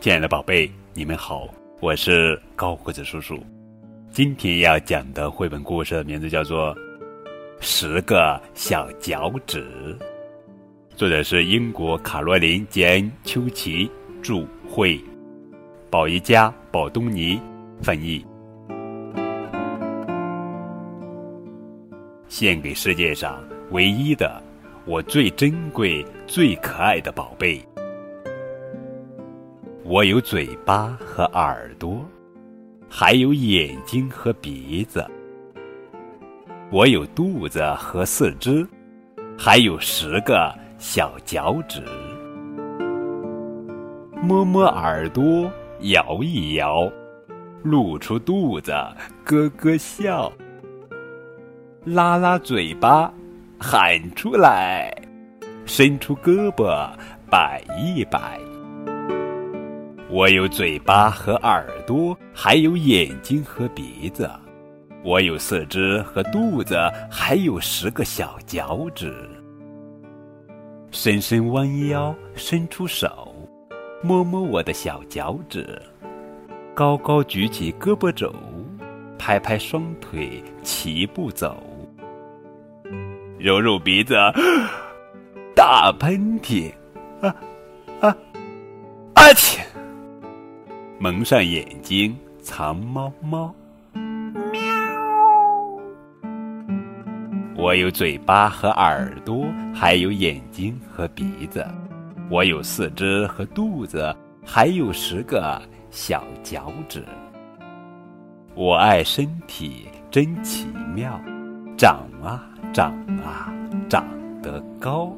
亲爱的宝贝，你们好，我是高胡子叔叔。今天要讲的绘本故事的名字叫做《十个小脚趾》，作者是英国卡罗琳·杰恩·丘奇著，绘，宝一家、宝东尼翻译。献给世界上唯一的、我最珍贵、最可爱的宝贝。我有嘴巴和耳朵，还有眼睛和鼻子。我有肚子和四肢，还有十个小脚趾。摸摸耳朵，摇一摇，露出肚子，咯咯笑。拉拉嘴巴，喊出来，伸出胳膊，摆一摆。我有嘴巴和耳朵，还有眼睛和鼻子；我有四肢和肚子，还有十个小脚趾。深深弯腰，伸出手，摸摸我的小脚趾；高高举起胳膊肘，拍拍双腿，齐步走；揉揉鼻子，打喷嚏，啊啊，阿嚏！蒙上眼睛，藏猫猫。喵！我有嘴巴和耳朵，还有眼睛和鼻子；我有四肢和肚子，还有十个小脚趾。我爱身体，真奇妙，长啊长啊，长得高。